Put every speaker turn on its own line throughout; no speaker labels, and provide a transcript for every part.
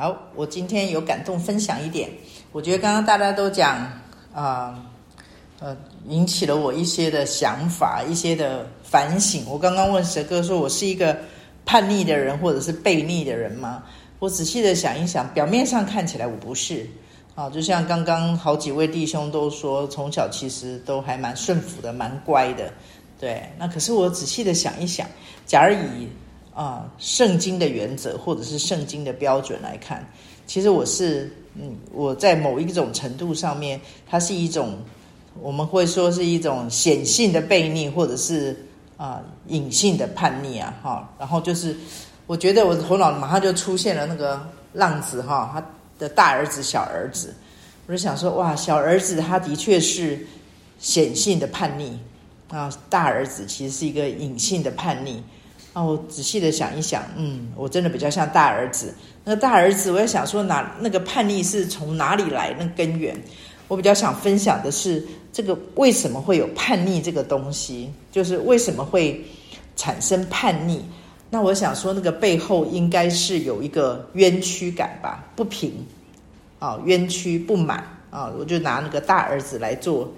好，我今天有感动分享一点。我觉得刚刚大家都讲啊，呃，引起了我一些的想法，一些的反省。我刚刚问蛇哥说，我是一个叛逆的人，或者是悖逆的人吗？我仔细的想一想，表面上看起来我不是。啊，就像刚刚好几位弟兄都说，从小其实都还蛮顺服的，蛮乖的。对，那可是我仔细的想一想，假如以啊，圣经的原则或者是圣经的标准来看，其实我是嗯，我在某一种程度上面，它是一种我们会说是一种显性的悖逆，或者是啊隐性的叛逆啊，哈。然后就是我觉得我的头脑马上就出现了那个浪子哈，他的大儿子、小儿子，我就想说哇，小儿子他的确是显性的叛逆啊，大儿子其实是一个隐性的叛逆。啊，我仔细的想一想，嗯，我真的比较像大儿子。那个大儿子，我也想说哪那个叛逆是从哪里来？那根源，我比较想分享的是这个为什么会有叛逆这个东西，就是为什么会产生叛逆？那我想说，那个背后应该是有一个冤屈感吧，不平啊，冤屈不满啊，我就拿那个大儿子来做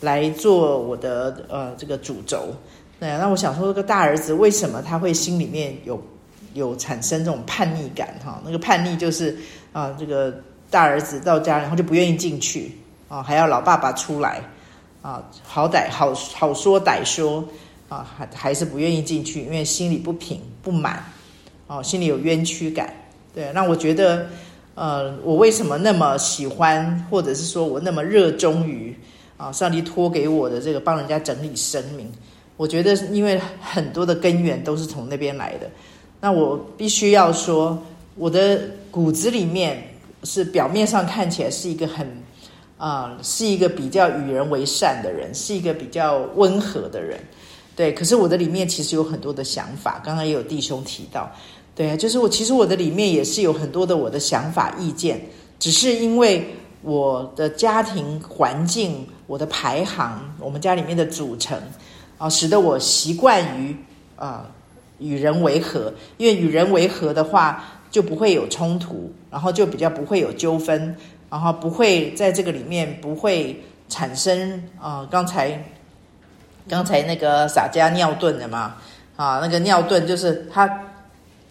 来做我的呃这个主轴。对，那我想说，这个大儿子为什么他会心里面有有产生这种叛逆感？哈，那个叛逆就是啊，这个大儿子到家然后就不愿意进去啊，还要老爸爸出来啊，好歹好好说歹说啊，还还是不愿意进去，因为心里不平不满哦，心里有冤屈感。对，那我觉得，呃，我为什么那么喜欢，或者是说我那么热衷于啊，上帝托给我的这个帮人家整理生命？我觉得，因为很多的根源都是从那边来的，那我必须要说，我的骨子里面是表面上看起来是一个很啊、是一个比较与人为善的人，是一个比较温和的人，对。可是我的里面其实有很多的想法，刚刚也有弟兄提到，对啊，就是我其实我的里面也是有很多的我的想法意见，只是因为我的家庭环境、我的排行、我们家里面的组成。啊，使得我习惯于啊与人为和，因为与人为和的话，就不会有冲突，然后就比较不会有纠纷，然后不会在这个里面不会产生啊，刚才刚才那个洒家尿遁的嘛，啊，那个尿遁就是他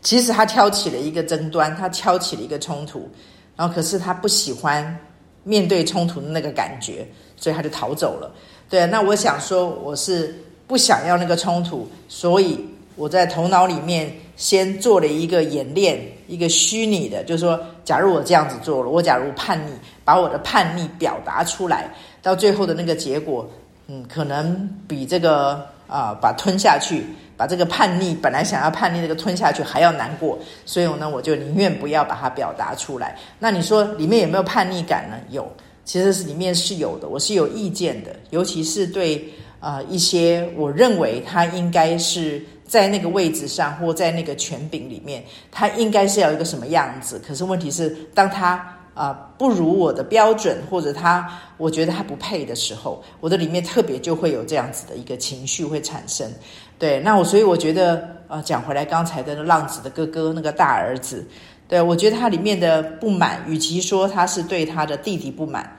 其实他挑起了一个争端，他挑起了一个冲突，然后可是他不喜欢面对冲突的那个感觉，所以他就逃走了。对，那我想说我是。不想要那个冲突，所以我在头脑里面先做了一个演练，一个虚拟的，就是说，假如我这样子做了，我假如叛逆，把我的叛逆表达出来，到最后的那个结果，嗯，可能比这个啊、把吞下去，把这个叛逆本来想要叛逆那个吞下去还要难过，所以呢，我就宁愿不要把它表达出来。那你说里面有没有叛逆感呢？有，其实是里面是有的，我是有意见的，尤其是对。啊、一些我认为他应该是在那个位置上，或在那个权柄里面，他应该是要一个什么样子。可是问题是，当他啊、不如我的标准，或者他我觉得他不配的时候，我的里面特别就会有这样子的一个情绪会产生。对，那我所以我觉得啊、讲回来刚才的浪子的哥哥那个大儿子，对，我觉得他里面的不满，与其说他是对他的弟弟不满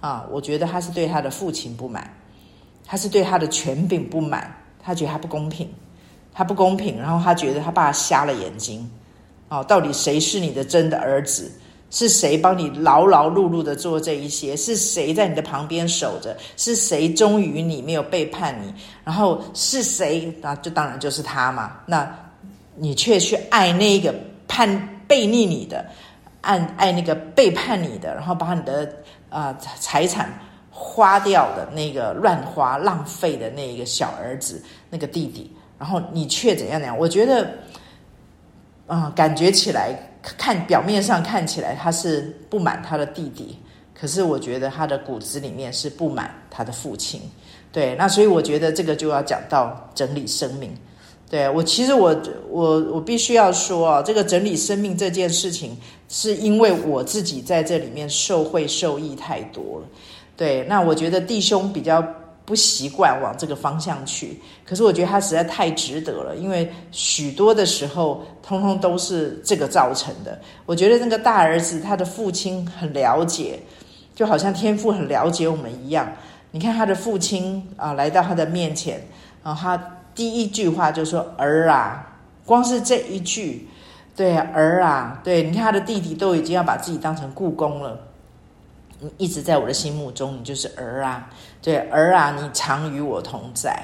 啊，我觉得他是对他的父亲不满。他是对他的权柄不满，他觉得他不公平，他不公平，然后他觉得他爸瞎了眼睛，哦，到底谁是你的真的儿子？是谁帮你劳劳碌碌的做这一些？是谁在你的旁边守着？是谁忠于你没有背叛你？然后是谁？那就当然就是他嘛。那你却去爱那个叛背逆你的，爱爱那个背叛你的，然后把你的啊、呃、财产。花掉的那个乱花浪费的那个小儿子，那个弟弟，然后你却怎样怎样？我觉得，啊、感觉起来，看表面上看起来他是不满他的弟弟，可是我觉得他的骨子里面是不满他的父亲。对，那所以我觉得这个就要讲到整理生命。对，我其实我我我必须要说啊，这个整理生命这件事情，是因为我自己在这里面受惠受益太多了。对，那我觉得弟兄比较不习惯往这个方向去。可是我觉得他实在太值得了，因为许多的时候，通通都是这个造成的。我觉得那个大儿子，他的父亲很了解，就好像天父很了解我们一样。你看他的父亲啊，来到他的面前，然后他第一句话就说：“儿啊！”光是这一句，对啊，儿啊，对，你看他的弟弟都已经要把自己当成故宫了。你一直在我的心目中，你就是儿啊，对，儿啊，你常与我同在。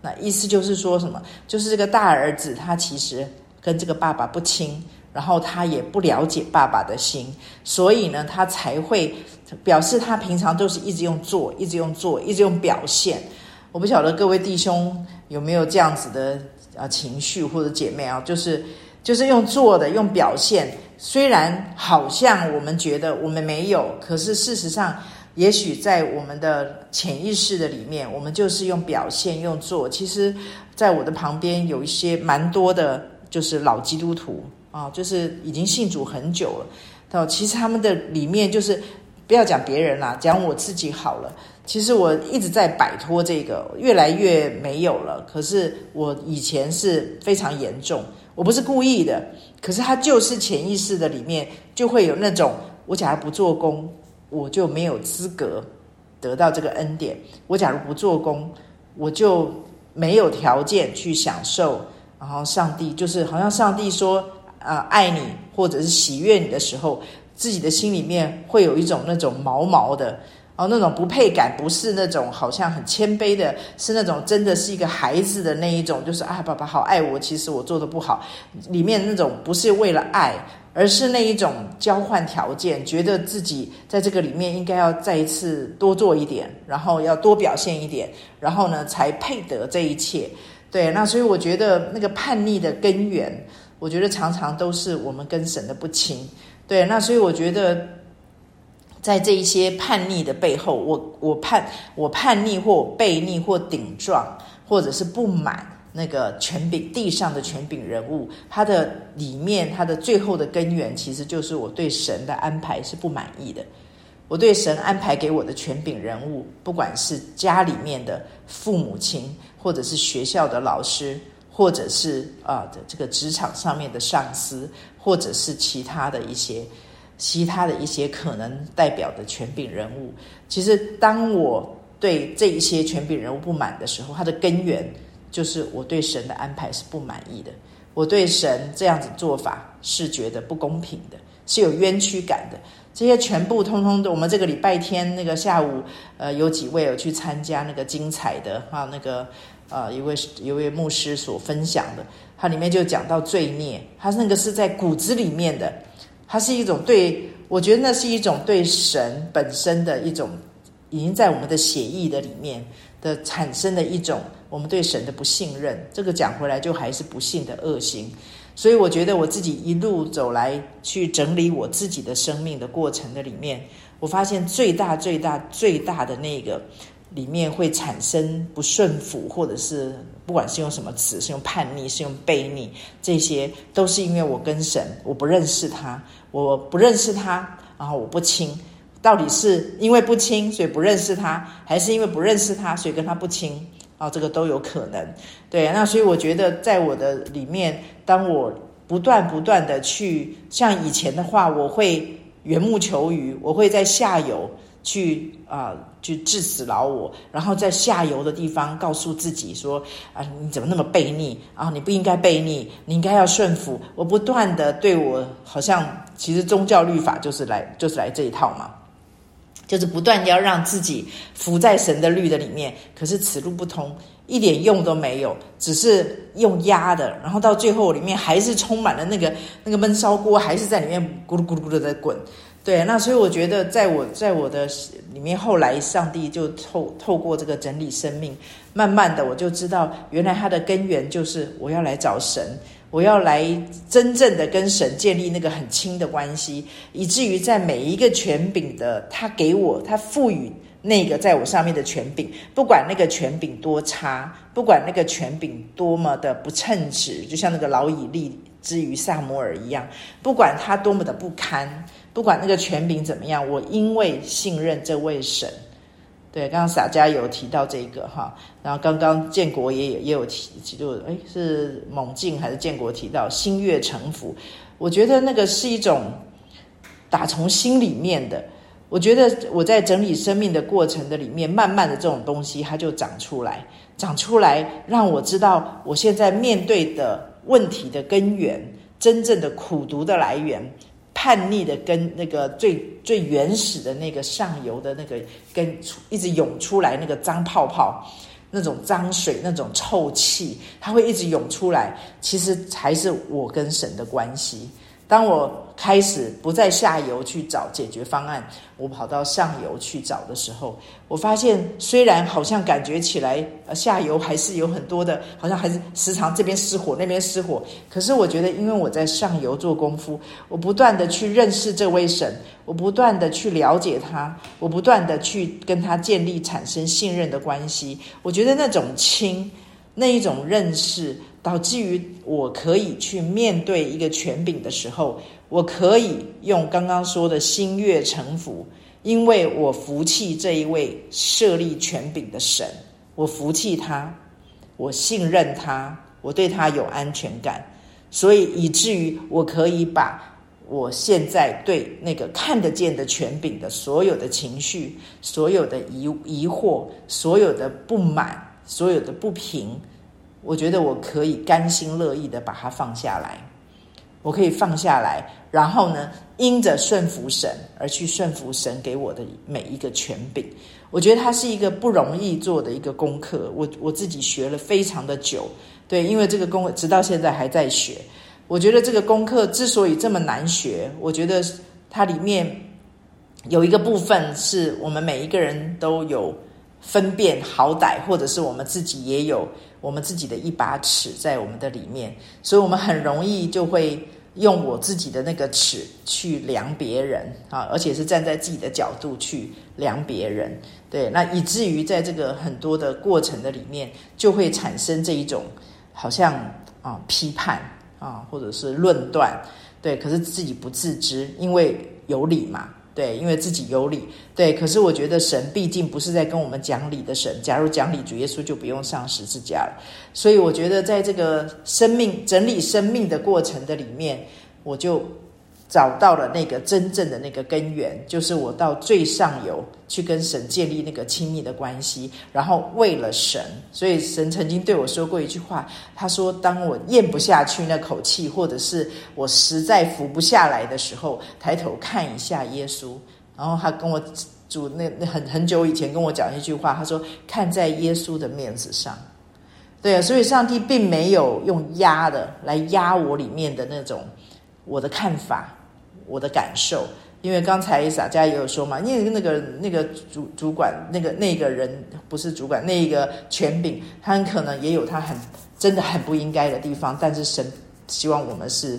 那意思就是说什么？就是这个大儿子他其实跟这个爸爸不亲，然后他也不了解爸爸的心，所以呢，他才会表示他平常都是一直用做，一直用做，一直用表现。我不晓得各位弟兄有没有这样子的啊情绪，或者姐妹啊，就是就是用做的，用表现。虽然好像我们觉得我们没有，可是事实上，也许在我们的潜意识的里面，我们就是用表现、用做。其实，在我的旁边有一些蛮多的，就是老基督徒啊，就是已经信主很久了。到其实他们的里面，就是不要讲别人啦，讲我自己好了。其实我一直在摆脱这个，越来越没有了。可是我以前是非常严重。我不是故意的，可是他就是潜意识的里面就会有那种，我假如不做工，我就没有资格得到这个恩典。我假如不做工，我就没有条件去享受。然后上帝就是好像上帝说啊、呃，爱你或者是喜悦你的时候，自己的心里面会有一种那种毛毛的。哦，那种不配感不是那种好像很谦卑的，是那种真的是一个孩子的那一种，就是啊，爸爸好爱我，其实我做的不好，里面那种不是为了爱，而是那一种交换条件，觉得自己在这个里面应该要再一次多做一点，然后要多表现一点，然后呢才配得这一切。对，那所以我觉得那个叛逆的根源，我觉得常常都是我们跟神的不亲。对，那所以我觉得。在这一些叛逆的背后，我我叛我叛逆或背逆或顶撞，或者是不满那个权柄地上的权柄人物，他的里面他的最后的根源，其实就是我对神的安排是不满意的。我对神安排给我的权柄人物，不管是家里面的父母亲，或者是学校的老师，或者是啊的这个职场上面的上司，或者是其他的一些。其他的一些可能代表的权柄人物，其实当我对这一些权柄人物不满的时候，它的根源就是我对神的安排是不满意的。我对神这样子做法是觉得不公平的，是有冤屈感的。这些全部通通的，我们这个礼拜天那个下午，呃，有几位有去参加那个精彩的啊，那个呃，一位一位牧师所分享的，它里面就讲到罪孽，它那个是在骨子里面的。它是一种对，我觉得那是一种对神本身的一种，已经在我们的血液的里面的产生的一种我们对神的不信任。这个讲回来就还是不信的恶行。所以我觉得我自己一路走来去整理我自己的生命的过程的里面，我发现最大最大最大的那个。里面会产生不顺服，或者是不管是用什么词，是用叛逆，是用悖逆，这些都是因为我跟神，我不认识他，我不认识他，然后我不亲。到底是因为不亲，所以不认识他，还是因为不认识他，所以跟他不亲？啊，这个都有可能。对，那所以我觉得，在我的里面，当我不断不断的去，像以前的话，我会缘木求鱼，我会在下游。去啊、去致死老我，然后在下游的地方告诉自己说：啊，你怎么那么悖逆啊？你不应该悖逆，你应该要顺服。我不断的对我，好像其实宗教律法就是来就是来这一套嘛，就是不断要让自己服在神的律的里面。可是此路不通，一点用都没有，只是用压的，然后到最后里面还是充满了那个那个闷烧锅，还是在里面咕噜咕噜咕噜的滚。对，那所以我觉得，在我在我的里面，后来上帝就透透过这个整理生命，慢慢的我就知道，原来它的根源就是我要来找神，我要来真正的跟神建立那个很亲的关系，以至于在每一个权柄的他给我，他赋予那个在我上面的权柄，不管那个权柄多差，不管那个权柄多么的不称职，就像那个老以利之于撒摩尔一样，不管他多么的不堪。不管那个权柄怎么样，我因为信任这位神，对，刚刚洒家有提到这个哈，然后刚刚建国也也有提，就哎是猛进还是建国提到心悦诚服，我觉得那个是一种打从心里面的。我觉得我在整理生命的过程的里面，慢慢的这种东西它就长出来，长出来让我知道我现在面对的问题的根源，真正的苦毒的来源。叛逆的跟那个最最原始的那个上游的那个跟一直涌出来那个脏泡泡，那种脏水，那种臭气，它会一直涌出来，其实才是我跟神的关系。当我开始不在下游去找解决方案，我跑到上游去找的时候，我发现虽然好像感觉起来，呃，下游还是有很多的，好像还是时常这边失火，那边失火。可是我觉得，因为我在上游做功夫，我不断的去认识这位神，我不断的去了解他，我不断的去跟他建立产生信任的关系。我觉得那种亲，那一种认识。导致于我可以去面对一个权柄的时候，我可以用刚刚说的心悦诚服，因为我服气这一位设立权柄的神，我服气他，我信任他，我对他有安全感，所以以至于我可以把我现在对那个看得见的权柄的所有的情绪、所有的疑疑惑、所有的不满、所有的不平。我觉得我可以甘心乐意的把它放下来，我可以放下来，然后呢，因着顺服神而去顺服神给我的每一个权柄。我觉得它是一个不容易做的一个功课，我我自己学了非常的久，对，因为这个功课直到现在还在学。我觉得这个功课之所以这么难学，我觉得它里面有一个部分是我们每一个人都有分辨好歹，或者是我们自己也有。我们自己的一把尺在我们的里面，所以我们很容易就会用我自己的那个尺去量别人啊，而且是站在自己的角度去量别人，对，那以至于在这个很多的过程的里面，就会产生这一种好像啊批判啊，或者是论断，对，可是自己不自知，因为有理嘛。对，因为自己有理，对。可是我觉得神毕竟不是在跟我们讲理的神。假如讲理，主耶稣就不用上十字架了。所以我觉得在这个生命整理生命的过程的里面，我就找到了那个真正的那个根源，就是我到最上游去跟神建立那个亲密的关系，然后为了神。所以神曾经对我说过一句话，他说：“当我咽不下去那口气，或者是我实在服不下来的时候，抬头看一下耶稣。”然后他跟我主那那很很久以前跟我讲一句话，他说：“看在耶稣的面子上。”对啊，所以上帝并没有用压的来压我里面的那种我的看法。我的感受，因为刚才洒家也有说嘛，因为那个那个主主管那个那个人不是主管，那个权柄，他很可能也有他很真的很不应该的地方，但是神希望我们是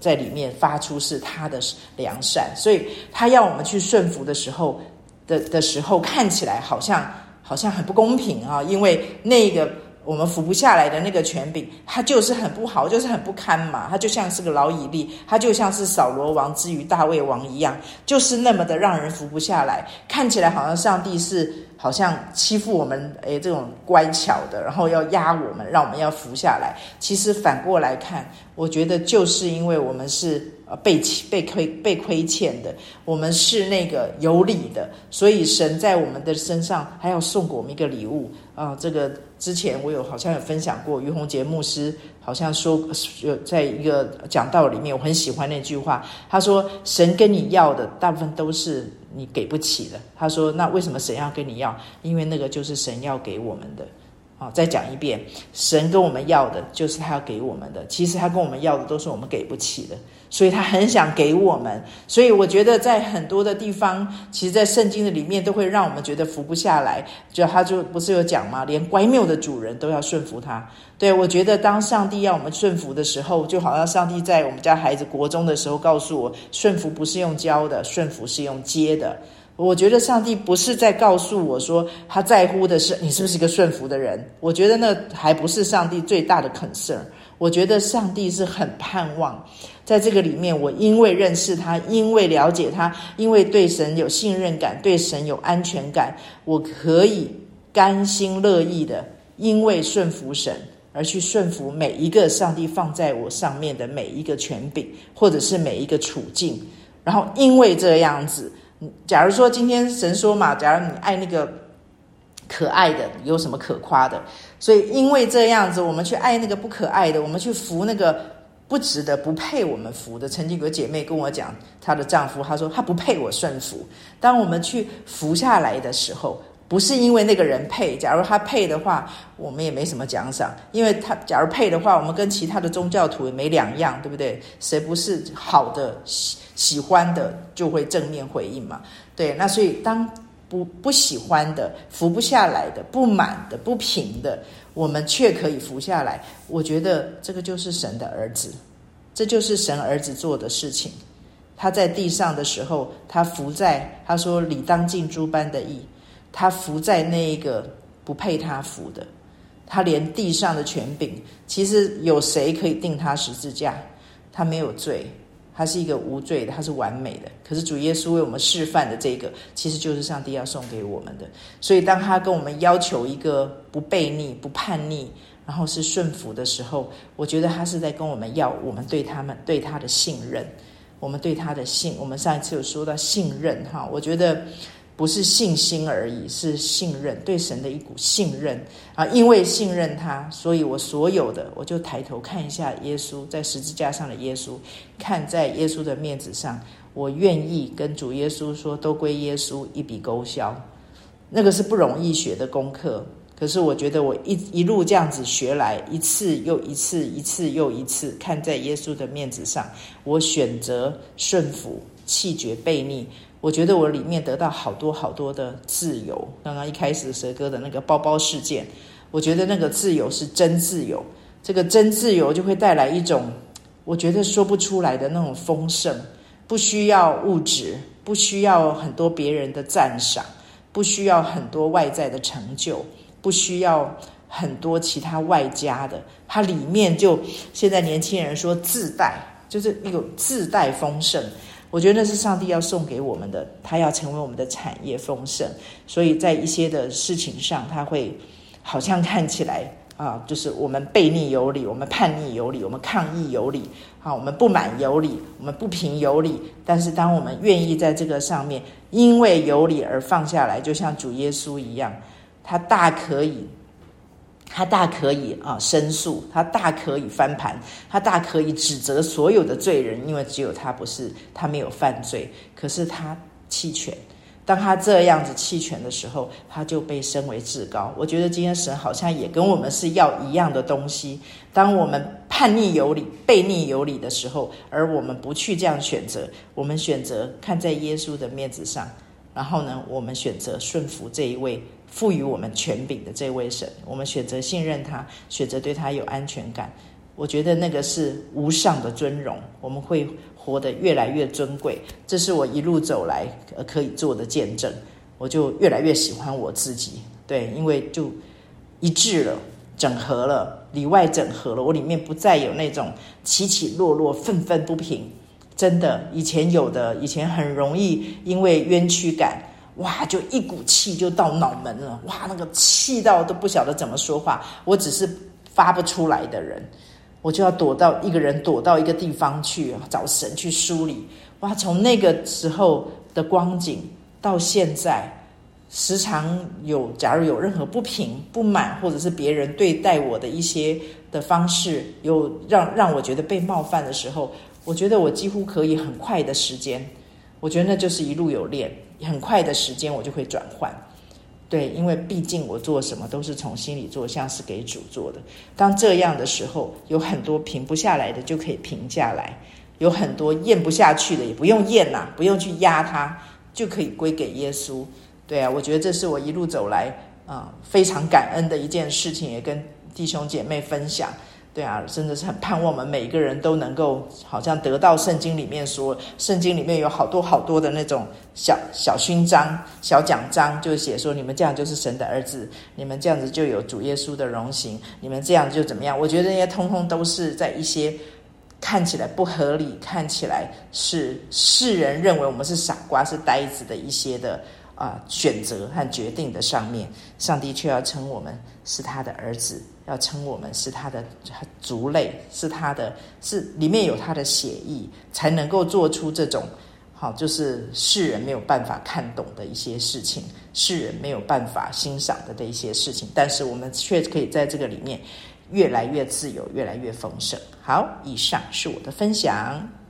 在里面发出是他的良善，所以他要我们去顺服的时候的的时候，看起来好像好像很不公平啊，因为那个。我们服不下来的那个权柄，他就是很不好，就是很不堪嘛。他就像是个老以利，他就像是扫罗王之于大卫王一样，就是那么的让人服不下来。看起来好像上帝是好像欺负我们，诶，这种乖巧的，然后要压我们，让我们要服下来。其实反过来看，我觉得就是因为我们是呃被被亏被亏欠的，我们是那个有理的，所以神在我们的身上还要送给我们一个礼物啊，呃，这个。之前我有好像有分享过，于洪杰牧师好像说有在一个讲道里面，我很喜欢那句话。他说：“神跟你要的大部分都是你给不起的。”他说：“那为什么神要跟你要？因为那个就是神要给我们的。”好，再讲一遍，神跟我们要的就是他要给我们的。其实他跟我们要的都是我们给不起的。所以他很想给我们，所以我觉得在很多的地方，其实，在圣经的里面都会让我们觉得服不下来。就他就不是有讲吗？连乖谬的主人都要顺服他。对，我觉得当上帝要我们顺服的时候，就好像上帝在我们家孩子国中的时候告诉我，顺服不是用教的，顺服是用接的。我觉得上帝不是在告诉我说他在乎的是你是不是一个顺服的人。我觉得那还不是上帝最大的 concern。我觉得上帝是很盼望，在这个里面，我因为认识他，因为了解他，因为对神有信任感，对神有安全感，我可以甘心乐意的，因为顺服神而去顺服每一个上帝放在我上面的每一个权柄，或者是每一个处境。然后因为这样子，假如说今天神说嘛，假如你爱那个。可爱的有什么可夸的？所以因为这样子，我们去爱那个不可爱的，我们去服那个不值得、不配我们服的。曾经有个姐妹跟我讲，她的丈夫，她说她不配我顺服。当我们去服下来的时候，不是因为那个人配。假如他配的话，我们也没什么奖赏，因为他假如配的话，我们跟其他的宗教徒也没两样，对不对？谁不是好的、喜喜欢的，就会正面回应嘛？对，那所以当。不不喜欢的，服不下来的，不满的，不平的，我们却可以服下来。我觉得这个就是神的儿子，这就是神儿子做的事情。他在地上的时候，他服在他说理当尽诸般的义，他服在那一个不配他服的，他连地上的权柄，其实有谁可以定他十字架？他没有罪。他是一个无罪的，他是完美的。可是主耶稣为我们示范的这个，其实就是上帝要送给我们的。所以当他跟我们要求一个不悖逆、不叛逆，然后是顺服的时候，我觉得他是在跟我们要我们对他们对他的信任，我们对他的信。我们上一次有说到信任哈，我觉得。不是信心而已，是信任，对神的一股信任啊！因为信任他，所以我所有的，我就抬头看一下耶稣在十字架上的耶稣，看在耶稣的面子上，我愿意跟主耶稣说，都归耶稣一笔勾销。那个是不容易学的功课，可是我觉得我一一路这样子学来，一次又一次，一次又一次，看在耶稣的面子上，我选择顺服，弃绝悖逆。我觉得我里面得到好多好多的自由。刚刚一开始蛇哥的那个包包事件，我觉得那个自由是真自由。这个真自由就会带来一种我觉得说不出来的那种丰盛，不需要物质，不需要很多别人的赞赏，不需要很多外在的成就，不需要很多其他外加的。它里面就现在年轻人说自带，就是一种自带丰盛。我觉得那是上帝要送给我们的，他要成为我们的产业丰盛，所以在一些的事情上，他会好像看起来啊，就是我们悖逆有理，我们叛逆有理，我们抗议有理，啊，我们不满有理，我们不平有理。但是当我们愿意在这个上面，因为有理而放下来，就像主耶稣一样，他大可以。他大可以啊申诉，他大可以翻盘，他大可以指责所有的罪人，因为只有他不是，他没有犯罪。可是他弃权，当他这样子弃权的时候，他就被升为至高。我觉得今天神好像也跟我们是要一样的东西。当我们叛逆有理、悖逆有理的时候，而我们不去这样选择，我们选择看在耶稣的面子上，然后呢，我们选择顺服这一位。赋予我们权柄的这位神，我们选择信任他，选择对他有安全感。我觉得那个是无上的尊荣，我们会活得越来越尊贵。这是我一路走来可以做的见证。我就越来越喜欢我自己，对，因为就一致了，整合了，里外整合了。我里面不再有那种起起落落、愤愤不平。真的，以前有的，以前很容易因为冤屈感。哇，就一股气就到脑门了，哇，那个气到都不晓得怎么说话。我只是发不出来的人，我就要躲到一个人，躲到一个地方去找神去梳理。哇，从那个时候的光景到现在，时常有，假如有任何不平、不满，或者是别人对待我的一些的方式，有让让我觉得被冒犯的时候，我觉得我几乎可以很快的时间，我觉得那就是一路有练。很快的时间，我就会转换，对，因为毕竟我做什么都是从心里做，像是给主做的。当这样的时候，有很多平不下来的就可以平下来，有很多咽不下去的也不用咽呐，不用去压它，就可以归给耶稣。对啊，我觉得这是我一路走来啊、非常感恩的一件事情，也跟弟兄姐妹分享。对啊，真的是很盼望我们每一个人都能够好像得到圣经里面说，圣经里面有好多好多的那种小小勋章、小奖章，就写说你们这样就是神的儿子，你们这样子就有主耶稣的荣行，你们这样就怎么样？我觉得那些通通都是在一些看起来不合理、看起来是世人认为我们是傻瓜、是呆子的一些的。啊，选择和决定的上面，上帝却要称我们是他的儿子，要称我们是他的族类，是他的，是里面有他的血意，才能够做出这种好，就是世人没有办法看懂的一些事情，世人没有办法欣赏的的一些事情，但是我们却可以在这个里面越来越自由，越来越丰盛。好，以上是我的分享。